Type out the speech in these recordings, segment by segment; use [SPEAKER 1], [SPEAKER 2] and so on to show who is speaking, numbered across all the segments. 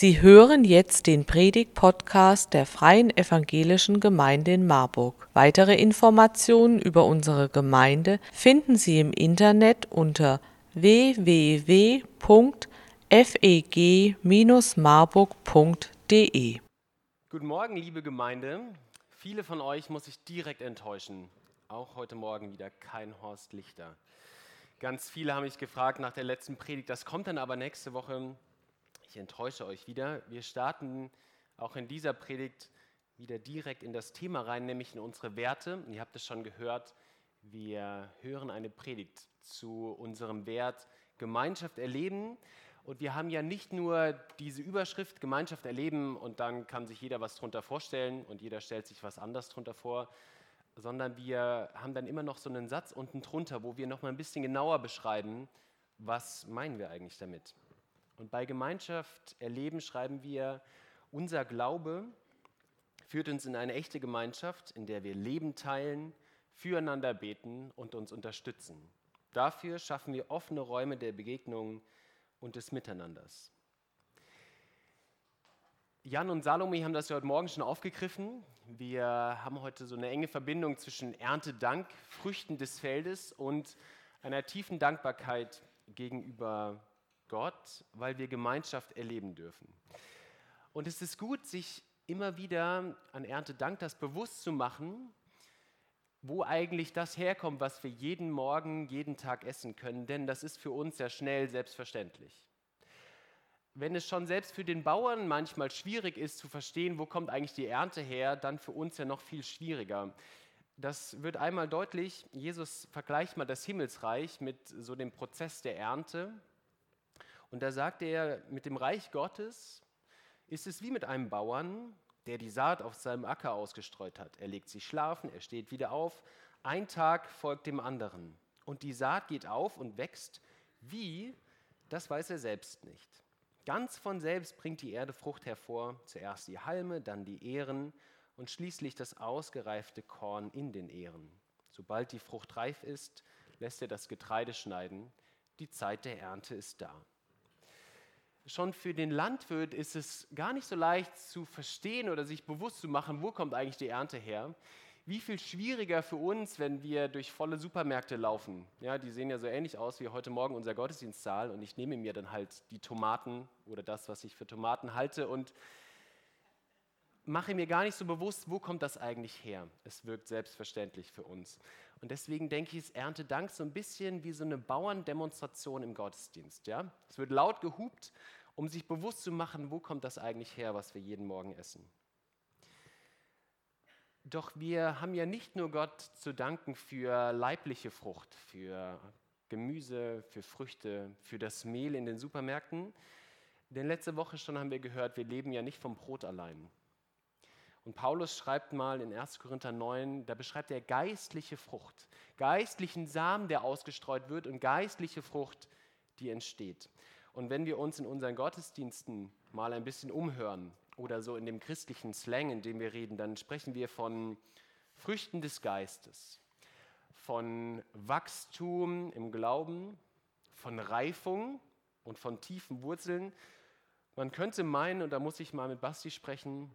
[SPEAKER 1] Sie hören jetzt den Predig-Podcast der Freien Evangelischen Gemeinde in Marburg. Weitere Informationen über unsere Gemeinde finden Sie im Internet unter www.feg-marburg.de.
[SPEAKER 2] Guten Morgen, liebe Gemeinde. Viele von euch muss ich direkt enttäuschen. Auch heute Morgen wieder kein Horst Lichter. Ganz viele haben mich gefragt nach der letzten Predigt. Das kommt dann aber nächste Woche ich enttäusche euch wieder. Wir starten auch in dieser Predigt wieder direkt in das Thema rein, nämlich in unsere Werte. ihr habt es schon gehört, wir hören eine Predigt zu unserem Wert Gemeinschaft erleben. Und wir haben ja nicht nur diese Überschrift Gemeinschaft erleben und dann kann sich jeder was drunter vorstellen und jeder stellt sich was anderes drunter vor, sondern wir haben dann immer noch so einen Satz unten drunter, wo wir noch mal ein bisschen genauer beschreiben, was meinen wir eigentlich damit. Und bei Gemeinschaft erleben schreiben wir, unser Glaube führt uns in eine echte Gemeinschaft, in der wir Leben teilen, füreinander beten und uns unterstützen. Dafür schaffen wir offene Räume der Begegnung und des Miteinanders. Jan und Salome haben das ja heute Morgen schon aufgegriffen. Wir haben heute so eine enge Verbindung zwischen Erntedank, Früchten des Feldes und einer tiefen Dankbarkeit gegenüber Gott, weil wir Gemeinschaft erleben dürfen. Und es ist gut, sich immer wieder an Erntedank das bewusst zu machen, wo eigentlich das herkommt, was wir jeden Morgen, jeden Tag essen können, denn das ist für uns ja schnell selbstverständlich. Wenn es schon selbst für den Bauern manchmal schwierig ist zu verstehen, wo kommt eigentlich die Ernte her, dann für uns ja noch viel schwieriger. Das wird einmal deutlich, Jesus vergleicht mal das Himmelsreich mit so dem Prozess der Ernte. Und da sagt er, mit dem Reich Gottes ist es wie mit einem Bauern, der die Saat auf seinem Acker ausgestreut hat. Er legt sich schlafen, er steht wieder auf. Ein Tag folgt dem anderen. Und die Saat geht auf und wächst. Wie, das weiß er selbst nicht. Ganz von selbst bringt die Erde Frucht hervor. Zuerst die Halme, dann die Ähren und schließlich das ausgereifte Korn in den Ähren. Sobald die Frucht reif ist, lässt er das Getreide schneiden. Die Zeit der Ernte ist da schon für den Landwirt ist es gar nicht so leicht zu verstehen oder sich bewusst zu machen, wo kommt eigentlich die Ernte her. Wie viel schwieriger für uns, wenn wir durch volle Supermärkte laufen. Ja, die sehen ja so ähnlich aus wie heute Morgen unser Gottesdienstsaal und ich nehme mir dann halt die Tomaten oder das, was ich für Tomaten halte und mache mir gar nicht so bewusst, wo kommt das eigentlich her. Es wirkt selbstverständlich für uns. Und deswegen denke ich, ist Erntedank so ein bisschen wie so eine Bauerndemonstration im Gottesdienst. Ja? Es wird laut gehupt um sich bewusst zu machen, wo kommt das eigentlich her, was wir jeden Morgen essen. Doch wir haben ja nicht nur Gott zu danken für leibliche Frucht, für Gemüse, für Früchte, für das Mehl in den Supermärkten. Denn letzte Woche schon haben wir gehört, wir leben ja nicht vom Brot allein. Und Paulus schreibt mal in 1. Korinther 9, da beschreibt er geistliche Frucht, geistlichen Samen, der ausgestreut wird und geistliche Frucht, die entsteht. Und wenn wir uns in unseren Gottesdiensten mal ein bisschen umhören oder so in dem christlichen Slang, in dem wir reden, dann sprechen wir von Früchten des Geistes, von Wachstum im Glauben, von Reifung und von tiefen Wurzeln. Man könnte meinen, und da muss ich mal mit Basti sprechen,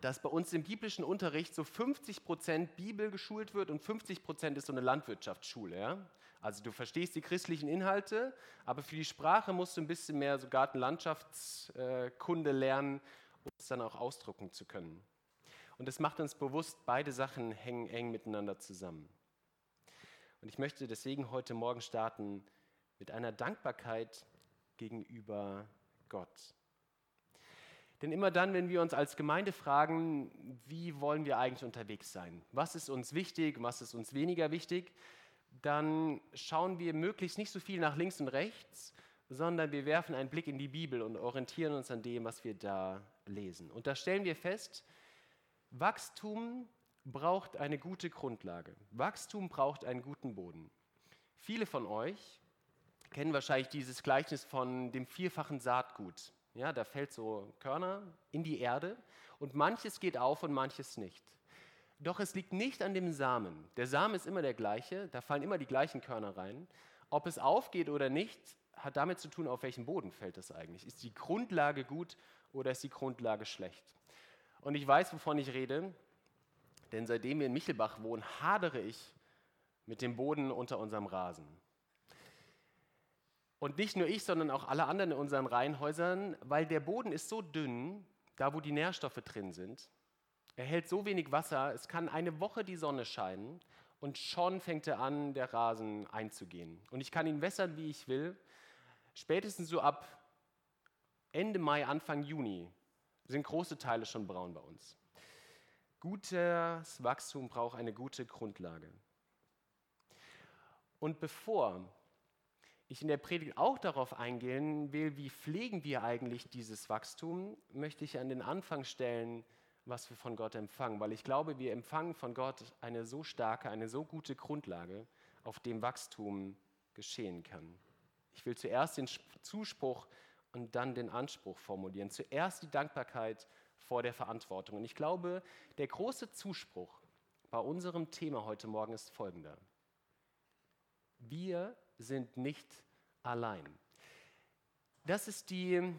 [SPEAKER 2] dass bei uns im biblischen Unterricht so 50 Prozent Bibel geschult wird und 50 Prozent ist so eine Landwirtschaftsschule. Ja? Also du verstehst die christlichen Inhalte, aber für die Sprache musst du ein bisschen mehr so Gartenlandschaftskunde lernen, um es dann auch ausdrucken zu können. Und es macht uns bewusst, beide Sachen hängen eng miteinander zusammen. Und ich möchte deswegen heute Morgen starten mit einer Dankbarkeit gegenüber Gott. Denn immer dann, wenn wir uns als Gemeinde fragen, wie wollen wir eigentlich unterwegs sein? Was ist uns wichtig, was ist uns weniger wichtig? Dann schauen wir möglichst nicht so viel nach links und rechts, sondern wir werfen einen Blick in die Bibel und orientieren uns an dem, was wir da lesen. Und da stellen wir fest, Wachstum braucht eine gute Grundlage. Wachstum braucht einen guten Boden. Viele von euch kennen wahrscheinlich dieses Gleichnis von dem vierfachen Saatgut. Ja, da fällt so Körner in die Erde und manches geht auf und manches nicht. Doch es liegt nicht an dem Samen. Der Samen ist immer der gleiche, da fallen immer die gleichen Körner rein. Ob es aufgeht oder nicht, hat damit zu tun, auf welchem Boden fällt es eigentlich. Ist die Grundlage gut oder ist die Grundlage schlecht? Und ich weiß, wovon ich rede, denn seitdem wir in Michelbach wohnen, hadere ich mit dem Boden unter unserem Rasen. Und nicht nur ich, sondern auch alle anderen in unseren Reihenhäusern, weil der Boden ist so dünn, da wo die Nährstoffe drin sind. Er hält so wenig Wasser, es kann eine Woche die Sonne scheinen und schon fängt er an, der Rasen einzugehen. Und ich kann ihn wässern, wie ich will. Spätestens so ab Ende Mai, Anfang Juni sind große Teile schon braun bei uns. Gutes Wachstum braucht eine gute Grundlage. Und bevor ich in der Predigt auch darauf eingehen will, wie pflegen wir eigentlich dieses Wachstum, möchte ich an den Anfang stellen, was wir von Gott empfangen, weil ich glaube, wir empfangen von Gott eine so starke, eine so gute Grundlage, auf dem Wachstum geschehen kann. Ich will zuerst den Zuspruch und dann den Anspruch formulieren. Zuerst die Dankbarkeit vor der Verantwortung. Und ich glaube, der große Zuspruch bei unserem Thema heute Morgen ist folgender. Wir sind nicht allein. Das ist die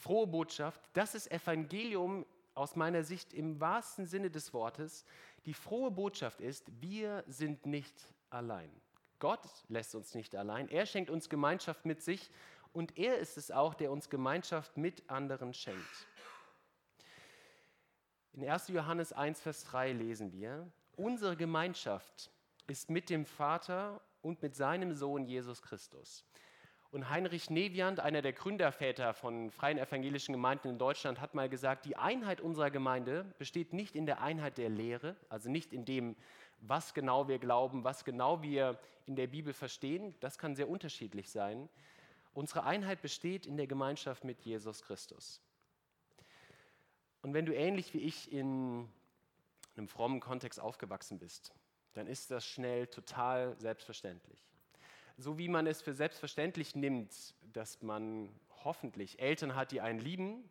[SPEAKER 2] frohe Botschaft, das ist Evangelium aus meiner Sicht im wahrsten Sinne des Wortes. Die frohe Botschaft ist, wir sind nicht allein. Gott lässt uns nicht allein. Er schenkt uns Gemeinschaft mit sich und er ist es auch, der uns Gemeinschaft mit anderen schenkt. In 1. Johannes 1, Vers 3 lesen wir, unsere Gemeinschaft ist mit dem Vater und mit seinem Sohn Jesus Christus. Und Heinrich Neviand, einer der Gründerväter von freien evangelischen Gemeinden in Deutschland, hat mal gesagt, die Einheit unserer Gemeinde besteht nicht in der Einheit der Lehre, also nicht in dem, was genau wir glauben, was genau wir in der Bibel verstehen. Das kann sehr unterschiedlich sein. Unsere Einheit besteht in der Gemeinschaft mit Jesus Christus. Und wenn du ähnlich wie ich in einem frommen Kontext aufgewachsen bist, dann ist das schnell total selbstverständlich so wie man es für selbstverständlich nimmt, dass man hoffentlich Eltern hat, die einen lieben.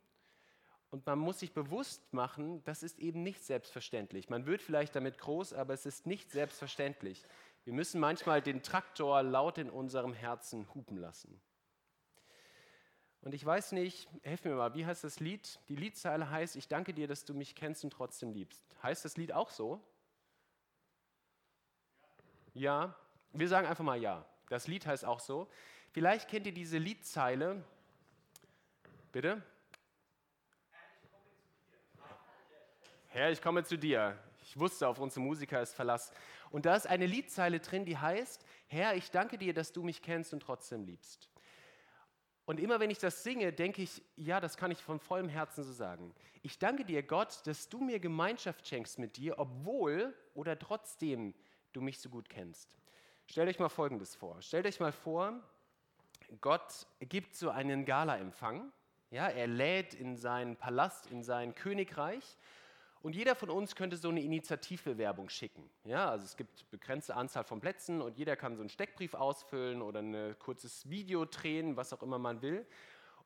[SPEAKER 2] Und man muss sich bewusst machen, das ist eben nicht selbstverständlich. Man wird vielleicht damit groß, aber es ist nicht selbstverständlich. Wir müssen manchmal den Traktor laut in unserem Herzen hupen lassen. Und ich weiß nicht, helf mir mal, wie heißt das Lied? Die Liedzeile heißt, ich danke dir, dass du mich kennst und trotzdem liebst. Heißt das Lied auch so? Ja, wir sagen einfach mal ja. Das Lied heißt auch so. Vielleicht kennt ihr diese Liedzeile. Bitte? Herr, ich komme zu dir. Ich wusste, auf unsere Musiker ist Verlass. Und da ist eine Liedzeile drin, die heißt, Herr, ich danke dir, dass du mich kennst und trotzdem liebst. Und immer wenn ich das singe, denke ich, ja, das kann ich von vollem Herzen so sagen. Ich danke dir, Gott, dass du mir Gemeinschaft schenkst mit dir, obwohl oder trotzdem du mich so gut kennst. Stellt euch mal Folgendes vor. Stellt euch mal vor, Gott gibt so einen Galaempfang. Ja, er lädt in seinen Palast, in sein Königreich. Und jeder von uns könnte so eine Initiativbewerbung schicken. Ja, also es gibt begrenzte Anzahl von Plätzen und jeder kann so einen Steckbrief ausfüllen oder ein kurzes Video drehen, was auch immer man will.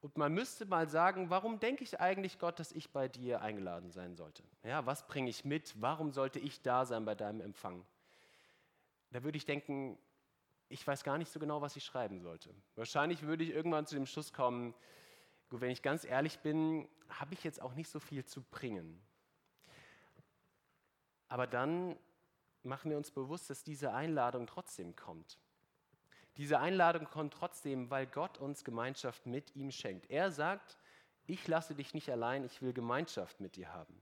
[SPEAKER 2] Und man müsste mal sagen, warum denke ich eigentlich, Gott, dass ich bei dir eingeladen sein sollte? Ja, was bringe ich mit? Warum sollte ich da sein bei deinem Empfang? Da würde ich denken, ich weiß gar nicht so genau, was ich schreiben sollte. Wahrscheinlich würde ich irgendwann zu dem Schluss kommen, gut, wenn ich ganz ehrlich bin, habe ich jetzt auch nicht so viel zu bringen. Aber dann machen wir uns bewusst, dass diese Einladung trotzdem kommt. Diese Einladung kommt trotzdem, weil Gott uns Gemeinschaft mit ihm schenkt. Er sagt, ich lasse dich nicht allein, ich will Gemeinschaft mit dir haben.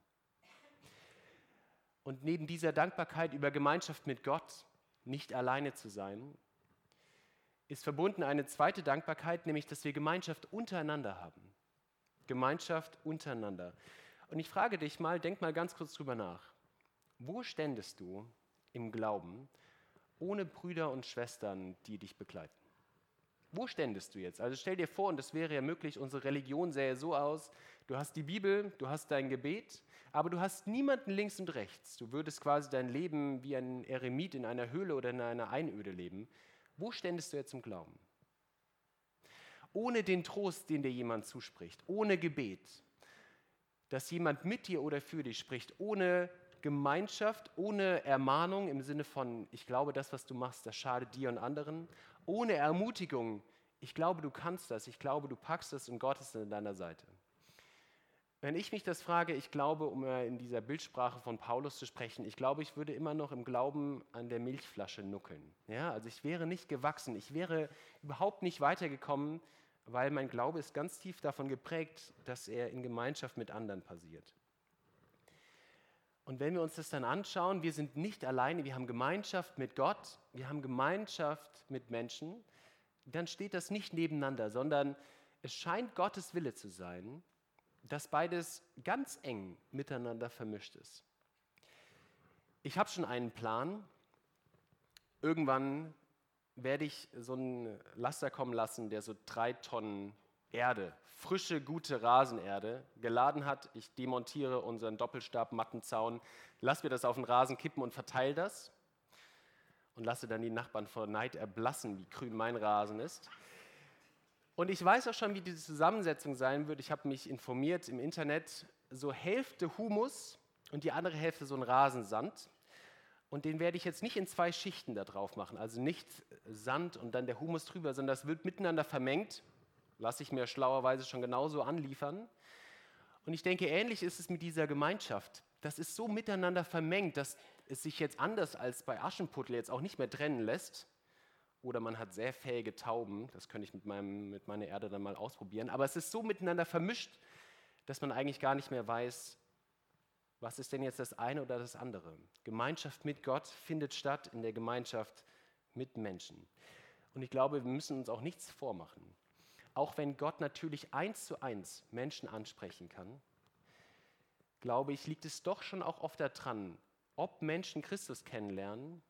[SPEAKER 2] Und neben dieser Dankbarkeit über Gemeinschaft mit Gott nicht alleine zu sein, ist verbunden eine zweite Dankbarkeit, nämlich dass wir Gemeinschaft untereinander haben. Gemeinschaft untereinander. Und ich frage dich mal, denk mal ganz kurz drüber nach. Wo ständest du im Glauben ohne Brüder und Schwestern, die dich begleiten? Wo ständest du jetzt? Also stell dir vor, und das wäre ja möglich, unsere Religion sähe so aus, du hast die Bibel, du hast dein Gebet, aber du hast niemanden links und rechts. Du würdest quasi dein Leben wie ein Eremit in einer Höhle oder in einer Einöde leben. Wo ständest du jetzt im Glauben? Ohne den Trost, den dir jemand zuspricht, ohne Gebet, dass jemand mit dir oder für dich spricht, ohne Gemeinschaft, ohne Ermahnung im Sinne von, ich glaube, das, was du machst, das schadet dir und anderen, ohne Ermutigung ich glaube, du kannst das, ich glaube, du packst es und Gott ist an deiner Seite. Wenn ich mich das frage, ich glaube, um in dieser Bildsprache von Paulus zu sprechen, ich glaube, ich würde immer noch im Glauben an der Milchflasche nuckeln. Ja, also ich wäre nicht gewachsen, ich wäre überhaupt nicht weitergekommen, weil mein Glaube ist ganz tief davon geprägt, dass er in Gemeinschaft mit anderen passiert. Und wenn wir uns das dann anschauen, wir sind nicht alleine, wir haben Gemeinschaft mit Gott, wir haben Gemeinschaft mit Menschen, dann steht das nicht nebeneinander, sondern es scheint Gottes Wille zu sein, dass beides ganz eng miteinander vermischt ist. Ich habe schon einen Plan. Irgendwann werde ich so einen Laster kommen lassen, der so drei Tonnen Erde, frische, gute Rasenerde geladen hat. Ich demontiere unseren Doppelstab-Mattenzaun, lasse mir das auf den Rasen kippen und verteile das und lasse dann die Nachbarn vor Neid erblassen, wie grün mein Rasen ist. Und ich weiß auch schon, wie diese Zusammensetzung sein wird. Ich habe mich informiert im Internet. So Hälfte Humus und die andere Hälfte so ein Rasensand. Und den werde ich jetzt nicht in zwei Schichten da drauf machen. Also nicht Sand und dann der Humus drüber, sondern das wird miteinander vermengt. Lasse ich mir schlauerweise schon genauso anliefern. Und ich denke, ähnlich ist es mit dieser Gemeinschaft. Das ist so miteinander vermengt, dass es sich jetzt anders als bei Aschenputtel jetzt auch nicht mehr trennen lässt, oder man hat sehr fähige Tauben. Das könnte ich mit, meinem, mit meiner Erde dann mal ausprobieren. Aber es ist so miteinander vermischt, dass man eigentlich gar nicht mehr weiß, was ist denn jetzt das eine oder das andere. Gemeinschaft mit Gott findet statt in der Gemeinschaft mit Menschen. Und ich glaube, wir müssen uns auch nichts vormachen. Auch wenn Gott natürlich eins zu eins Menschen ansprechen kann, glaube ich, liegt es doch schon auch oft daran, ob Menschen Christus kennenlernen,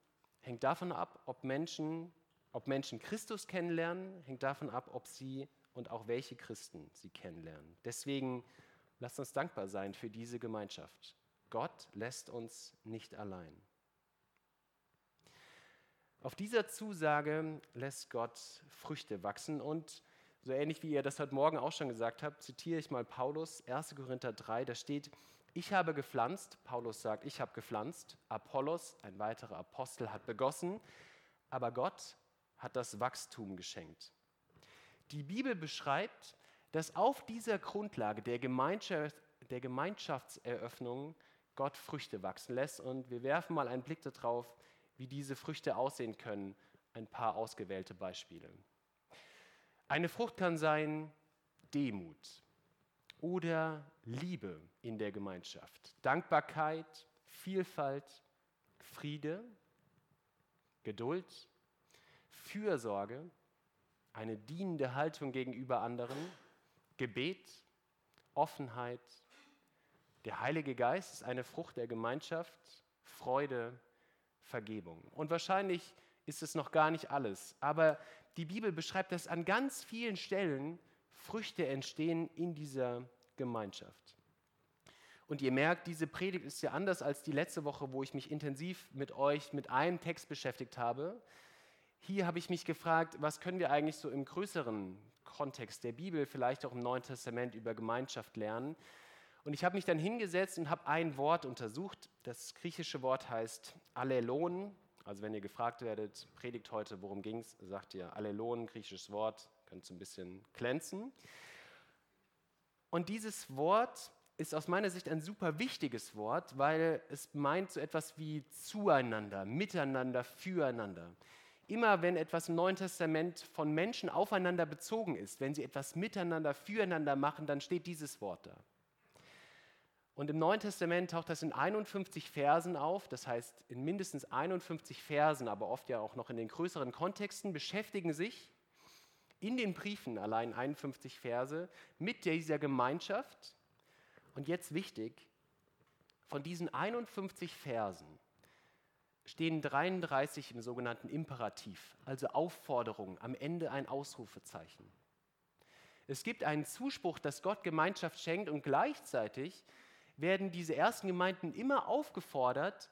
[SPEAKER 2] hängt davon ab, ob Menschen ob Menschen Christus kennenlernen, hängt davon ab, ob sie und auch welche Christen sie kennenlernen. Deswegen lasst uns dankbar sein für diese Gemeinschaft. Gott lässt uns nicht allein. Auf dieser Zusage lässt Gott Früchte wachsen und so ähnlich wie ihr das heute Morgen auch schon gesagt habt, zitiere ich mal Paulus, 1. Korinther 3, da steht, ich habe gepflanzt, Paulus sagt, ich habe gepflanzt, Apollos, ein weiterer Apostel, hat begossen, aber Gott hat das Wachstum geschenkt. Die Bibel beschreibt, dass auf dieser Grundlage der, Gemeinschaft, der Gemeinschaftseröffnung Gott Früchte wachsen lässt. Und wir werfen mal einen Blick darauf, wie diese Früchte aussehen können. Ein paar ausgewählte Beispiele. Eine Frucht kann sein Demut oder Liebe in der Gemeinschaft, Dankbarkeit, Vielfalt, Friede, Geduld, Fürsorge, eine dienende Haltung gegenüber anderen, Gebet, Offenheit. Der Heilige Geist ist eine Frucht der Gemeinschaft, Freude, Vergebung. Und wahrscheinlich ist es noch gar nicht alles, aber die Bibel beschreibt, dass an ganz vielen Stellen Früchte entstehen in dieser Gemeinschaft. Und ihr merkt, diese Predigt ist ja anders als die letzte Woche, wo ich mich intensiv mit euch mit einem Text beschäftigt habe. Hier habe ich mich gefragt, was können wir eigentlich so im größeren Kontext der Bibel, vielleicht auch im Neuen Testament über Gemeinschaft lernen. Und ich habe mich dann hingesetzt und habe ein Wort untersucht. Das griechische Wort heißt Allelon. Also wenn ihr gefragt werdet, predigt heute, worum ging es, sagt ihr Allelon, griechisches Wort, könnt ihr ein bisschen glänzen. Und dieses Wort ist aus meiner Sicht ein super wichtiges Wort, weil es meint so etwas wie zueinander, miteinander, füreinander. Immer wenn etwas im Neuen Testament von Menschen aufeinander bezogen ist, wenn sie etwas miteinander, füreinander machen, dann steht dieses Wort da. Und im Neuen Testament taucht das in 51 Versen auf, das heißt in mindestens 51 Versen, aber oft ja auch noch in den größeren Kontexten, beschäftigen sich in den Briefen allein 51 Verse mit dieser Gemeinschaft. Und jetzt wichtig, von diesen 51 Versen stehen 33 im sogenannten Imperativ, also Aufforderung, am Ende ein Ausrufezeichen. Es gibt einen Zuspruch, dass Gott Gemeinschaft schenkt und gleichzeitig werden diese ersten Gemeinden immer aufgefordert,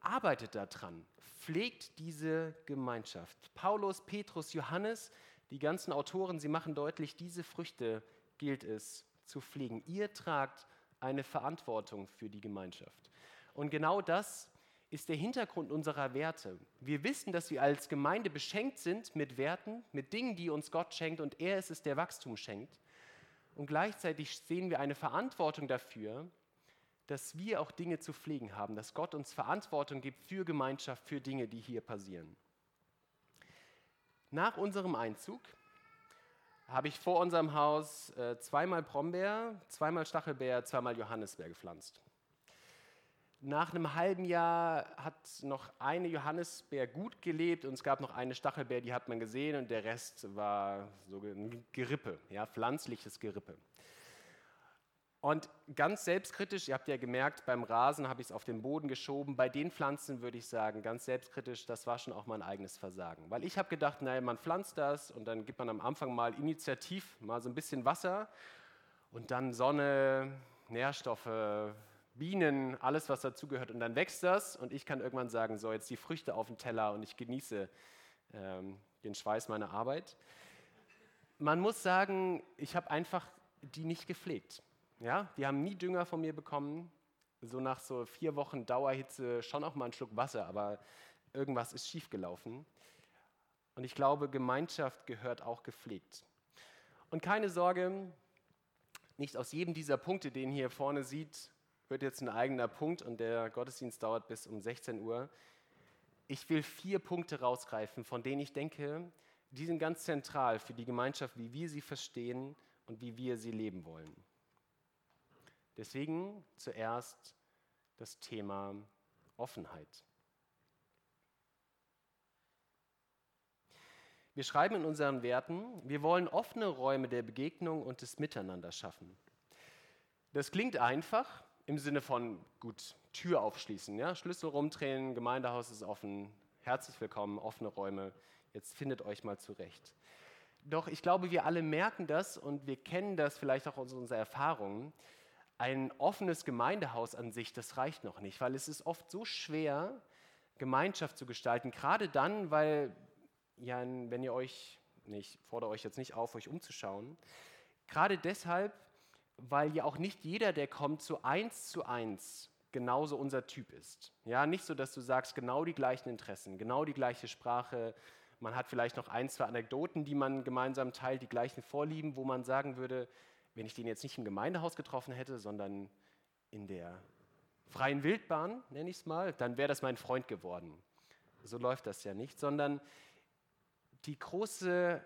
[SPEAKER 2] arbeitet daran, pflegt diese Gemeinschaft. Paulus, Petrus, Johannes, die ganzen Autoren, sie machen deutlich, diese Früchte gilt es zu pflegen. Ihr tragt eine Verantwortung für die Gemeinschaft. Und genau das ist der Hintergrund unserer Werte. Wir wissen, dass wir als Gemeinde beschenkt sind mit Werten, mit Dingen, die uns Gott schenkt und er ist es, der Wachstum schenkt. Und gleichzeitig sehen wir eine Verantwortung dafür, dass wir auch Dinge zu pflegen haben, dass Gott uns Verantwortung gibt für Gemeinschaft, für Dinge, die hier passieren. Nach unserem Einzug habe ich vor unserem Haus äh, zweimal Brombeer, zweimal Stachelbeer, zweimal Johannisbeer gepflanzt. Nach einem halben Jahr hat noch eine Johannisbeer gut gelebt und es gab noch eine Stachelbeer, die hat man gesehen und der Rest war so ein Gerippe, ja, pflanzliches Gerippe. Und ganz selbstkritisch, ihr habt ja gemerkt, beim Rasen habe ich es auf den Boden geschoben. Bei den Pflanzen würde ich sagen, ganz selbstkritisch, das war schon auch mein eigenes Versagen. Weil ich habe gedacht, naja, man pflanzt das und dann gibt man am Anfang mal initiativ mal so ein bisschen Wasser und dann Sonne, Nährstoffe, Bienen, alles, was dazugehört. Und dann wächst das und ich kann irgendwann sagen, so jetzt die Früchte auf dem Teller und ich genieße ähm, den Schweiß meiner Arbeit. Man muss sagen, ich habe einfach die nicht gepflegt. Ja, die haben nie Dünger von mir bekommen. So nach so vier Wochen Dauerhitze schon auch mal einen Schluck Wasser, aber irgendwas ist schiefgelaufen. Und ich glaube, Gemeinschaft gehört auch gepflegt. Und keine Sorge, nicht aus jedem dieser Punkte, den ihr hier vorne sieht, wird jetzt ein eigener Punkt und der Gottesdienst dauert bis um 16 Uhr. Ich will vier Punkte rausgreifen, von denen ich denke, die sind ganz zentral für die Gemeinschaft, wie wir sie verstehen und wie wir sie leben wollen. Deswegen zuerst das Thema Offenheit. Wir schreiben in unseren Werten, wir wollen offene Räume der Begegnung und des Miteinander schaffen. Das klingt einfach im Sinne von, gut, Tür aufschließen, ja? Schlüssel rumdrehen, Gemeindehaus ist offen, herzlich willkommen, offene Räume, jetzt findet euch mal zurecht. Doch ich glaube, wir alle merken das und wir kennen das vielleicht auch aus unserer Erfahrung, ein offenes Gemeindehaus an sich, das reicht noch nicht, weil es ist oft so schwer, Gemeinschaft zu gestalten, gerade dann, weil, ja, wenn ihr euch, nee, ich fordere euch jetzt nicht auf, euch umzuschauen, gerade deshalb, weil ja auch nicht jeder, der kommt, so eins zu eins genauso unser Typ ist. Ja, nicht so, dass du sagst, genau die gleichen Interessen, genau die gleiche Sprache, man hat vielleicht noch ein, zwei Anekdoten, die man gemeinsam teilt, die gleichen Vorlieben, wo man sagen würde, wenn ich den jetzt nicht im Gemeindehaus getroffen hätte, sondern in der freien Wildbahn, nenne ich es mal, dann wäre das mein Freund geworden. So läuft das ja nicht, sondern die große,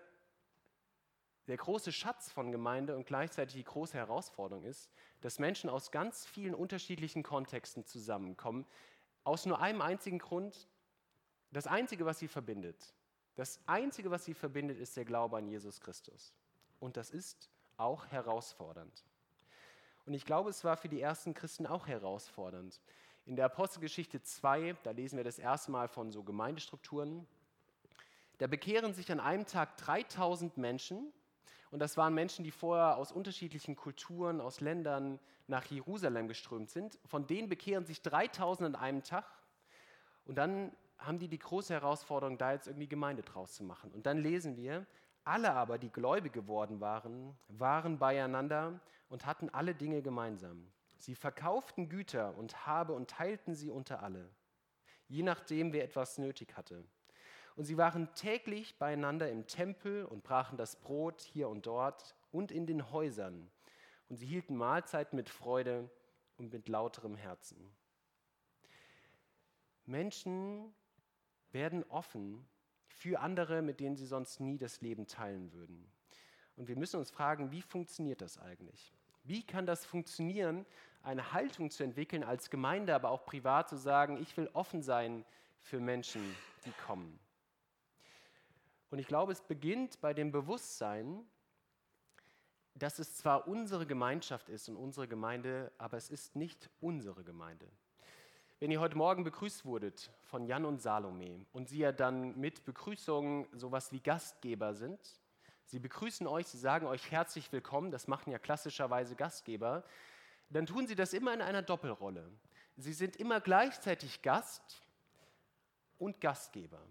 [SPEAKER 2] der große Schatz von Gemeinde und gleichzeitig die große Herausforderung ist, dass Menschen aus ganz vielen unterschiedlichen Kontexten zusammenkommen, aus nur einem einzigen Grund, das Einzige, was sie verbindet. Das Einzige, was sie verbindet, ist der Glaube an Jesus Christus. Und das ist auch herausfordernd. Und ich glaube, es war für die ersten Christen auch herausfordernd. In der Apostelgeschichte 2, da lesen wir das erste Mal von so Gemeindestrukturen, da bekehren sich an einem Tag 3000 Menschen. Und das waren Menschen, die vorher aus unterschiedlichen Kulturen, aus Ländern nach Jerusalem geströmt sind. Von denen bekehren sich 3000 an einem Tag. Und dann haben die die große Herausforderung, da jetzt irgendwie Gemeinde draus zu machen. Und dann lesen wir, alle aber, die gläubig geworden waren, waren beieinander und hatten alle Dinge gemeinsam. Sie verkauften Güter und Habe und teilten sie unter alle, je nachdem, wer etwas nötig hatte. Und sie waren täglich beieinander im Tempel und brachen das Brot hier und dort und in den Häusern. Und sie hielten Mahlzeiten mit Freude und mit lauterem Herzen. Menschen werden offen für andere, mit denen sie sonst nie das Leben teilen würden. Und wir müssen uns fragen, wie funktioniert das eigentlich? Wie kann das funktionieren, eine Haltung zu entwickeln als Gemeinde, aber auch privat zu sagen, ich will offen sein für Menschen, die kommen? Und ich glaube, es beginnt bei dem Bewusstsein, dass es zwar unsere Gemeinschaft ist und unsere Gemeinde, aber es ist nicht unsere Gemeinde. Wenn ihr heute Morgen begrüßt wurdet von Jan und Salome und sie ja dann mit Begrüßung sowas wie Gastgeber sind, sie begrüßen euch, sie sagen euch herzlich willkommen, das machen ja klassischerweise Gastgeber, dann tun sie das immer in einer Doppelrolle. Sie sind immer gleichzeitig Gast und Gastgeber.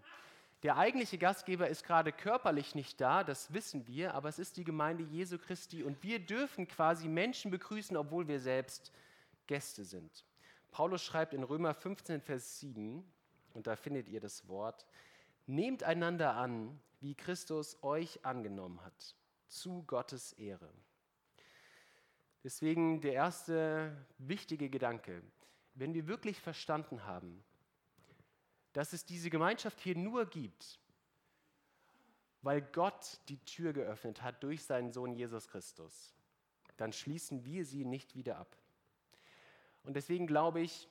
[SPEAKER 2] Der eigentliche Gastgeber ist gerade körperlich nicht da, das wissen wir, aber es ist die Gemeinde Jesu Christi und wir dürfen quasi Menschen begrüßen, obwohl wir selbst Gäste sind. Paulus schreibt in Römer 15, Vers 7, und da findet ihr das Wort, nehmt einander an, wie Christus euch angenommen hat, zu Gottes Ehre. Deswegen der erste wichtige Gedanke, wenn wir wirklich verstanden haben, dass es diese Gemeinschaft hier nur gibt, weil Gott die Tür geöffnet hat durch seinen Sohn Jesus Christus, dann schließen wir sie nicht wieder ab. Und deswegen glaube ich,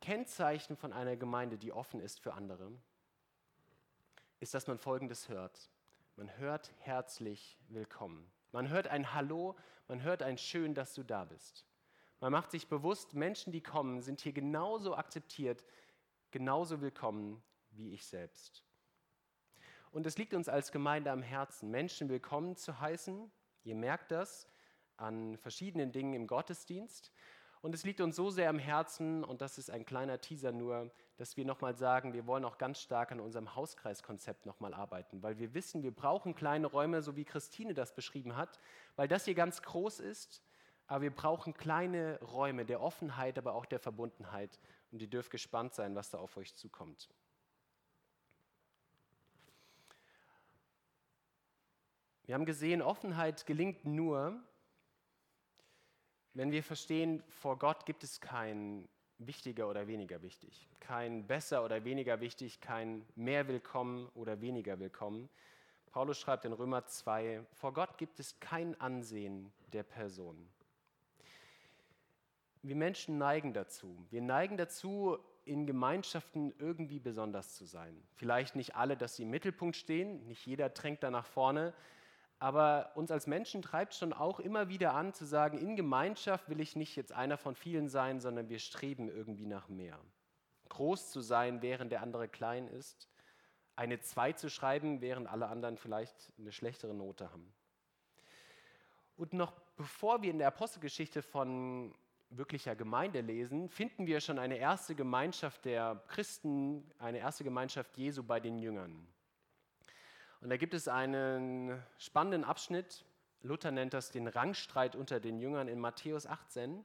[SPEAKER 2] Kennzeichen von einer Gemeinde, die offen ist für andere, ist, dass man Folgendes hört. Man hört herzlich willkommen. Man hört ein Hallo, man hört ein Schön, dass du da bist. Man macht sich bewusst, Menschen, die kommen, sind hier genauso akzeptiert, genauso willkommen wie ich selbst. Und es liegt uns als Gemeinde am Herzen, Menschen willkommen zu heißen. Ihr merkt das an verschiedenen Dingen im Gottesdienst. Und es liegt uns so sehr am Herzen, und das ist ein kleiner Teaser nur, dass wir nochmal sagen, wir wollen auch ganz stark an unserem Hauskreiskonzept nochmal arbeiten, weil wir wissen, wir brauchen kleine Räume, so wie Christine das beschrieben hat, weil das hier ganz groß ist, aber wir brauchen kleine Räume der Offenheit, aber auch der Verbundenheit. Und ihr dürft gespannt sein, was da auf euch zukommt. Wir haben gesehen, Offenheit gelingt nur, wenn wir verstehen, vor Gott gibt es kein wichtiger oder weniger wichtig, kein besser oder weniger wichtig, kein mehr willkommen oder weniger willkommen. Paulus schreibt in Römer 2, vor Gott gibt es kein Ansehen der Person. Wir Menschen neigen dazu. Wir neigen dazu, in Gemeinschaften irgendwie besonders zu sein. Vielleicht nicht alle, dass sie im Mittelpunkt stehen, nicht jeder drängt da nach vorne, aber uns als Menschen treibt schon auch immer wieder an zu sagen, in Gemeinschaft will ich nicht jetzt einer von vielen sein, sondern wir streben irgendwie nach mehr. Groß zu sein, während der andere klein ist. Eine 2 zu schreiben, während alle anderen vielleicht eine schlechtere Note haben. Und noch bevor wir in der Apostelgeschichte von wirklicher Gemeinde lesen, finden wir schon eine erste Gemeinschaft der Christen, eine erste Gemeinschaft Jesu bei den Jüngern. Und da gibt es einen spannenden Abschnitt, Luther nennt das den Rangstreit unter den Jüngern in Matthäus 18.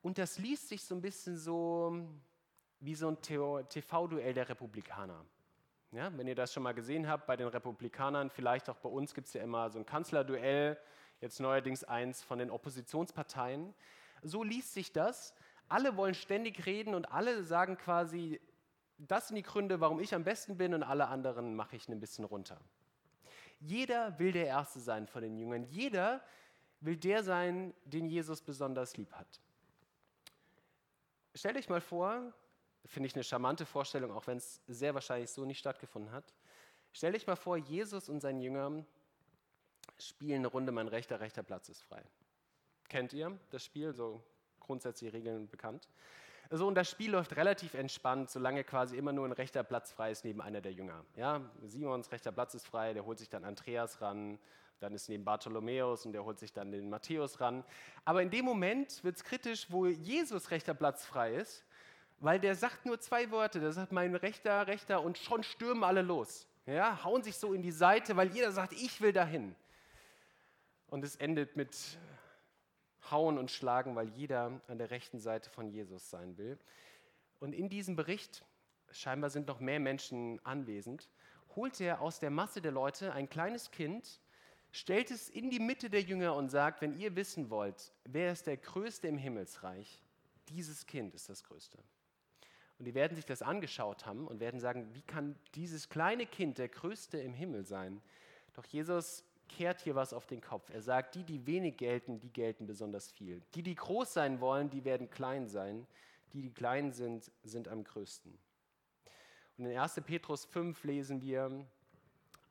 [SPEAKER 2] Und das liest sich so ein bisschen so wie so ein TV-Duell der Republikaner. Ja, wenn ihr das schon mal gesehen habt bei den Republikanern, vielleicht auch bei uns gibt es ja immer so ein Kanzlerduell, jetzt neuerdings eins von den Oppositionsparteien. So liest sich das. Alle wollen ständig reden und alle sagen quasi, das sind die Gründe, warum ich am besten bin und alle anderen mache ich ein bisschen runter. Jeder will der Erste sein von den Jüngern. Jeder will der sein, den Jesus besonders lieb hat. Stellt euch mal vor, finde ich eine charmante Vorstellung, auch wenn es sehr wahrscheinlich so nicht stattgefunden hat. Stellt euch mal vor, Jesus und seine Jünger spielen eine Runde, mein rechter, rechter Platz ist frei. Kennt ihr das Spiel? So grundsätzlich Regeln bekannt. So, und das Spiel läuft relativ entspannt, solange quasi immer nur ein rechter Platz frei ist neben einer der Jünger. Ja, Simons rechter Platz ist frei, der holt sich dann Andreas ran, dann ist neben Bartholomäus und der holt sich dann den Matthäus ran. Aber in dem Moment wird es kritisch, wo Jesus rechter Platz frei ist, weil der sagt nur zwei Worte. Der sagt, mein rechter, rechter und schon stürmen alle los. Ja, hauen sich so in die Seite, weil jeder sagt, ich will dahin. Und es endet mit hauen und schlagen, weil jeder an der rechten Seite von Jesus sein will. Und in diesem Bericht, scheinbar sind noch mehr Menschen anwesend, holt er aus der Masse der Leute ein kleines Kind, stellt es in die Mitte der Jünger und sagt, wenn ihr wissen wollt, wer ist der Größte im Himmelsreich, dieses Kind ist das Größte. Und die werden sich das angeschaut haben und werden sagen, wie kann dieses kleine Kind der Größte im Himmel sein? Doch Jesus kehrt hier was auf den Kopf. Er sagt, die, die wenig gelten, die gelten besonders viel. Die, die groß sein wollen, die werden klein sein. Die, die klein sind, sind am größten. Und in 1. Petrus 5 lesen wir,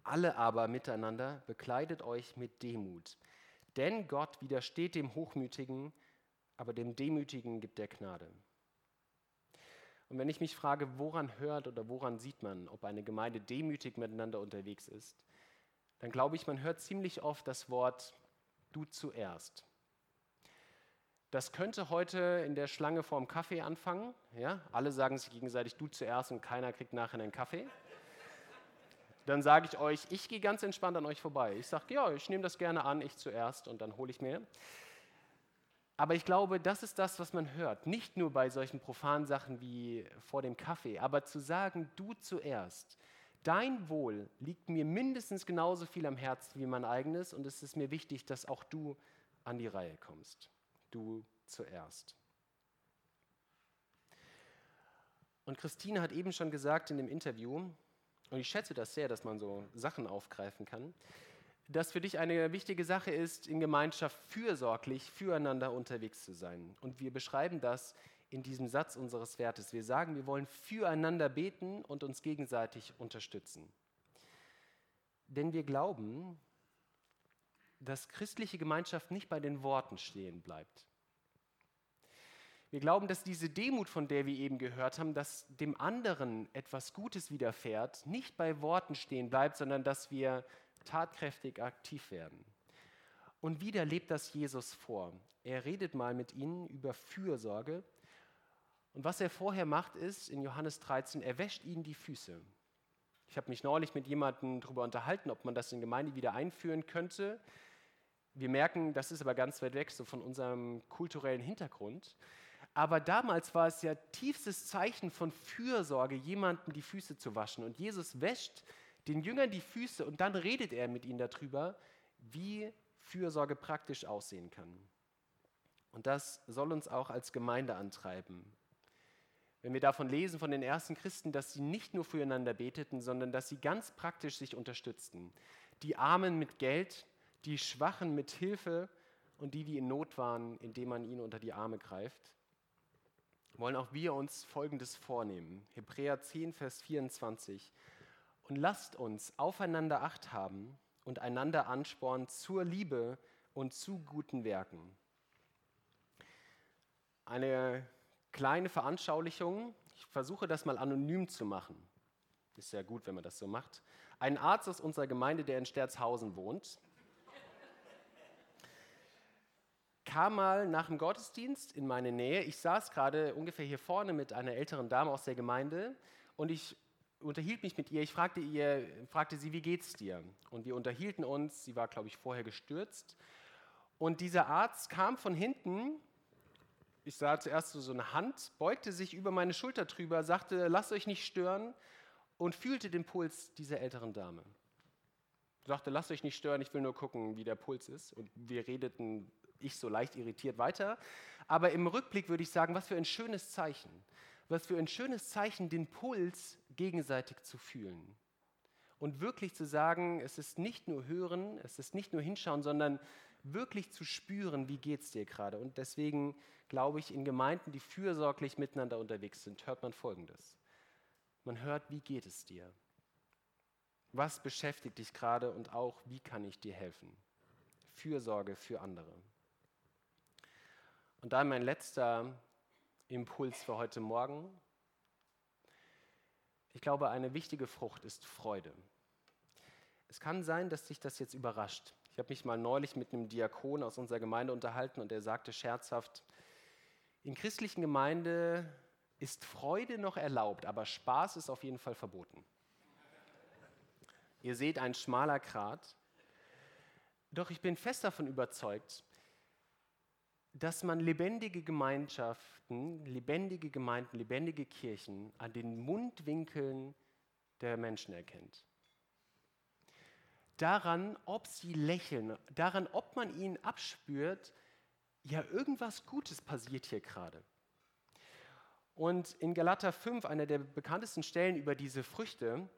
[SPEAKER 2] alle aber miteinander bekleidet euch mit Demut. Denn Gott widersteht dem Hochmütigen, aber dem Demütigen gibt er Gnade. Und wenn ich mich frage, woran hört oder woran sieht man, ob eine Gemeinde demütig miteinander unterwegs ist, dann glaube ich, man hört ziemlich oft das Wort du zuerst. Das könnte heute in der Schlange vorm Kaffee anfangen. Ja? Alle sagen sich gegenseitig du zuerst und keiner kriegt nachher einen Kaffee. Dann sage ich euch, ich gehe ganz entspannt an euch vorbei. Ich sage, ja, ich nehme das gerne an, ich zuerst und dann hole ich mir. Aber ich glaube, das ist das, was man hört. Nicht nur bei solchen profanen Sachen wie vor dem Kaffee, aber zu sagen, du zuerst. Dein Wohl liegt mir mindestens genauso viel am Herzen wie mein eigenes und es ist mir wichtig, dass auch du an die Reihe kommst. Du zuerst. Und Christine hat eben schon gesagt in dem Interview, und ich schätze das sehr, dass man so Sachen aufgreifen kann, dass für dich eine wichtige Sache ist, in Gemeinschaft fürsorglich füreinander unterwegs zu sein. Und wir beschreiben das in diesem Satz unseres Wertes. Wir sagen, wir wollen füreinander beten und uns gegenseitig unterstützen. Denn wir glauben, dass christliche Gemeinschaft nicht bei den Worten stehen bleibt. Wir glauben, dass diese Demut, von der wir eben gehört haben, dass dem anderen etwas Gutes widerfährt, nicht bei Worten stehen bleibt, sondern dass wir tatkräftig aktiv werden. Und wieder lebt das Jesus vor. Er redet mal mit ihnen über Fürsorge. Und was er vorher macht, ist in Johannes 13, er wäscht ihnen die Füße. Ich habe mich neulich mit jemandem darüber unterhalten, ob man das in Gemeinde wieder einführen könnte. Wir merken, das ist aber ganz weit weg so von unserem kulturellen Hintergrund. Aber damals war es ja tiefstes Zeichen von Fürsorge, jemandem die Füße zu waschen. Und Jesus wäscht den Jüngern die Füße und dann redet er mit ihnen darüber, wie Fürsorge praktisch aussehen kann. Und das soll uns auch als Gemeinde antreiben. Wenn wir davon lesen von den ersten Christen, dass sie nicht nur füreinander beteten, sondern dass sie ganz praktisch sich unterstützten. Die Armen mit Geld, die Schwachen mit Hilfe und die, die in Not waren, indem man ihnen unter die Arme greift, wollen auch wir uns Folgendes vornehmen. Hebräer 10, Vers 24. Und lasst uns aufeinander acht haben und einander anspornen zur Liebe und zu guten Werken. Eine kleine Veranschaulichung. Ich versuche das mal anonym zu machen. Ist ja gut, wenn man das so macht. Ein Arzt aus unserer Gemeinde, der in Sterzhausen wohnt, kam mal nach dem Gottesdienst in meine Nähe. Ich saß gerade ungefähr hier vorne mit einer älteren Dame aus der Gemeinde und ich unterhielt mich mit ihr. Ich fragte, ihr, fragte sie, wie geht's dir? Und wir unterhielten uns. Sie war, glaube ich, vorher gestürzt. Und dieser Arzt kam von hinten. Ich sah zuerst so eine Hand, beugte sich über meine Schulter drüber, sagte, lasst euch nicht stören und fühlte den Puls dieser älteren Dame. Sagte, lasst euch nicht stören, ich will nur gucken, wie der Puls ist. Und wir redeten, ich so leicht irritiert weiter. Aber im Rückblick würde ich sagen, was für ein schönes Zeichen was für ein schönes Zeichen, den Puls gegenseitig zu fühlen. Und wirklich zu sagen, es ist nicht nur hören, es ist nicht nur hinschauen, sondern wirklich zu spüren, wie geht es dir gerade. Und deswegen glaube ich, in Gemeinden, die fürsorglich miteinander unterwegs sind, hört man Folgendes. Man hört, wie geht es dir? Was beschäftigt dich gerade und auch, wie kann ich dir helfen? Fürsorge für andere. Und dann mein letzter Impuls für heute Morgen. Ich glaube, eine wichtige Frucht ist Freude. Es kann sein, dass sich das jetzt überrascht. Ich habe mich mal neulich mit einem Diakon aus unserer Gemeinde unterhalten und er sagte scherzhaft, in christlichen Gemeinde ist Freude noch erlaubt, aber Spaß ist auf jeden Fall verboten. Ihr seht ein schmaler Grat. Doch ich bin fest davon überzeugt, dass man lebendige Gemeinschaften, lebendige Gemeinden, lebendige Kirchen an den Mundwinkeln der Menschen erkennt. Daran, ob sie lächeln, daran, ob man ihnen abspürt, ja, irgendwas Gutes passiert hier gerade. Und in Galater 5, einer der bekanntesten Stellen über diese Früchte,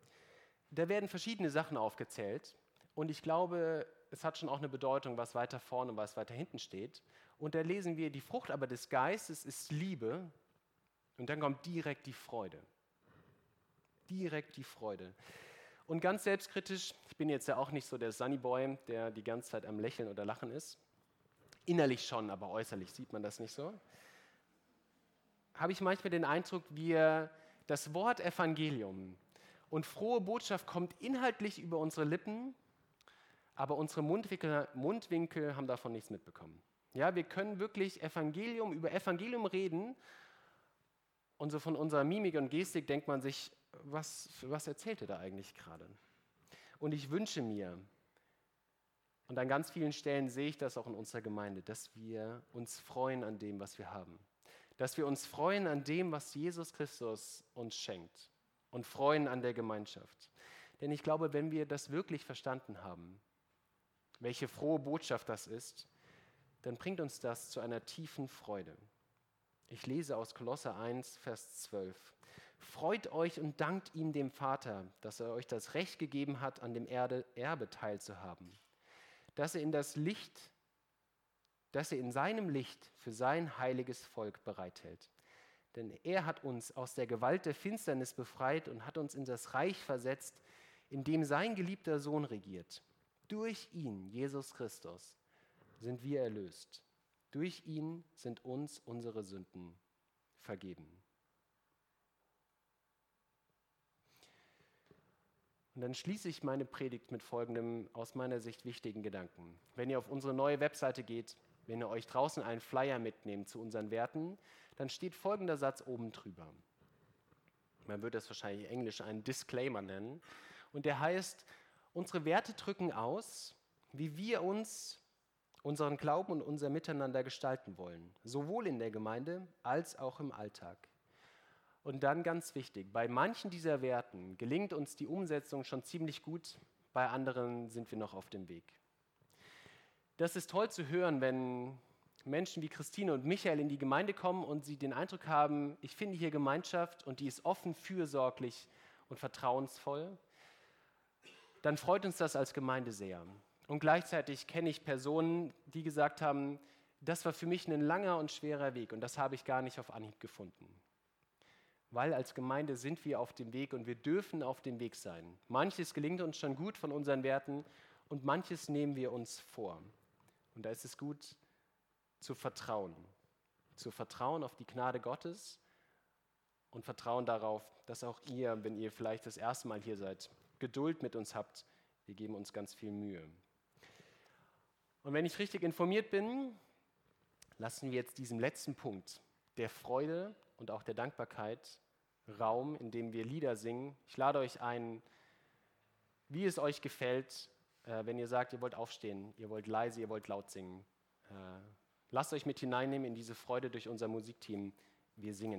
[SPEAKER 2] da werden verschiedene Sachen aufgezählt. Und ich glaube, es hat schon auch eine Bedeutung, was weiter vorne und was weiter hinten steht. Und da lesen wir, die Frucht aber des Geistes ist Liebe. Und dann kommt direkt die Freude. Direkt die Freude. Und ganz selbstkritisch, ich bin jetzt ja auch nicht so der Sunny Boy, der die ganze Zeit am Lächeln oder Lachen ist. Innerlich schon, aber äußerlich sieht man das nicht so. Habe ich manchmal den Eindruck, wir das Wort Evangelium und frohe Botschaft kommt inhaltlich über unsere Lippen, aber unsere Mundwinkel, Mundwinkel haben davon nichts mitbekommen. Ja, wir können wirklich Evangelium über Evangelium reden und so von unserer Mimik und Gestik denkt man sich, was, was erzählt er da eigentlich gerade? Und ich wünsche mir, Und an ganz vielen Stellen sehe ich das auch in unserer Gemeinde, dass wir uns freuen an dem, was wir haben. Dass wir uns freuen an dem, was Jesus Christus uns schenkt und freuen an der Gemeinschaft. Denn ich glaube, wenn wir das wirklich verstanden haben, welche frohe Botschaft das ist, dann bringt uns das zu einer tiefen Freude. Ich lese aus Kolosser 1, Vers 12. Freut euch und dankt ihm dem Vater, dass er euch das Recht gegeben hat, an dem Erde Erbe teilzuhaben, dass er in das Licht, dass er in seinem Licht für sein heiliges Volk bereithält. Denn er hat uns aus der Gewalt der Finsternis befreit und hat uns in das Reich versetzt, in dem sein geliebter Sohn regiert. Durch ihn, Jesus Christus, sind wir erlöst. Durch ihn sind uns unsere Sünden vergeben. Und dann schließe ich meine Predigt mit folgendem aus meiner Sicht wichtigen Gedanken. Wenn ihr auf unsere neue Webseite geht, wenn ihr euch draußen einen Flyer mitnehmt zu unseren Werten, dann steht folgender Satz oben drüber. Man würde es wahrscheinlich englisch einen Disclaimer nennen. Und der heißt, unsere Werte drücken aus, wie wir uns, unseren Glauben und unser Miteinander gestalten wollen, sowohl in der Gemeinde als auch im Alltag. Und dann ganz wichtig, bei manchen dieser Werten gelingt uns die Umsetzung schon ziemlich gut, bei anderen sind wir noch auf dem Weg. Das ist toll zu hören, wenn Menschen wie Christine und Michael in die Gemeinde kommen und sie den Eindruck haben, ich finde hier Gemeinschaft und die ist offen, fürsorglich und vertrauensvoll, dann freut uns das als Gemeinde sehr. Und gleichzeitig kenne ich Personen, die gesagt haben, das war für mich ein langer und schwerer Weg und das habe ich gar nicht auf Anhieb gefunden weil als Gemeinde sind wir auf dem Weg und wir dürfen auf dem Weg sein. Manches gelingt uns schon gut von unseren Werten und manches nehmen wir uns vor. Und da ist es gut zu vertrauen. Zu vertrauen auf die Gnade Gottes und vertrauen darauf, dass auch ihr, wenn ihr vielleicht das erste Mal hier seid, Geduld mit uns habt. Wir geben uns ganz viel Mühe. Und wenn ich richtig informiert bin, lassen wir jetzt diesen letzten Punkt der Freude und auch der Dankbarkeit Raum, in dem wir Lieder singen. Ich lade euch ein, wie es euch gefällt, äh, wenn ihr sagt, ihr wollt aufstehen, ihr wollt leise, ihr wollt laut singen. Äh, lasst euch mit hineinnehmen in diese Freude durch unser Musikteam. Wir singen.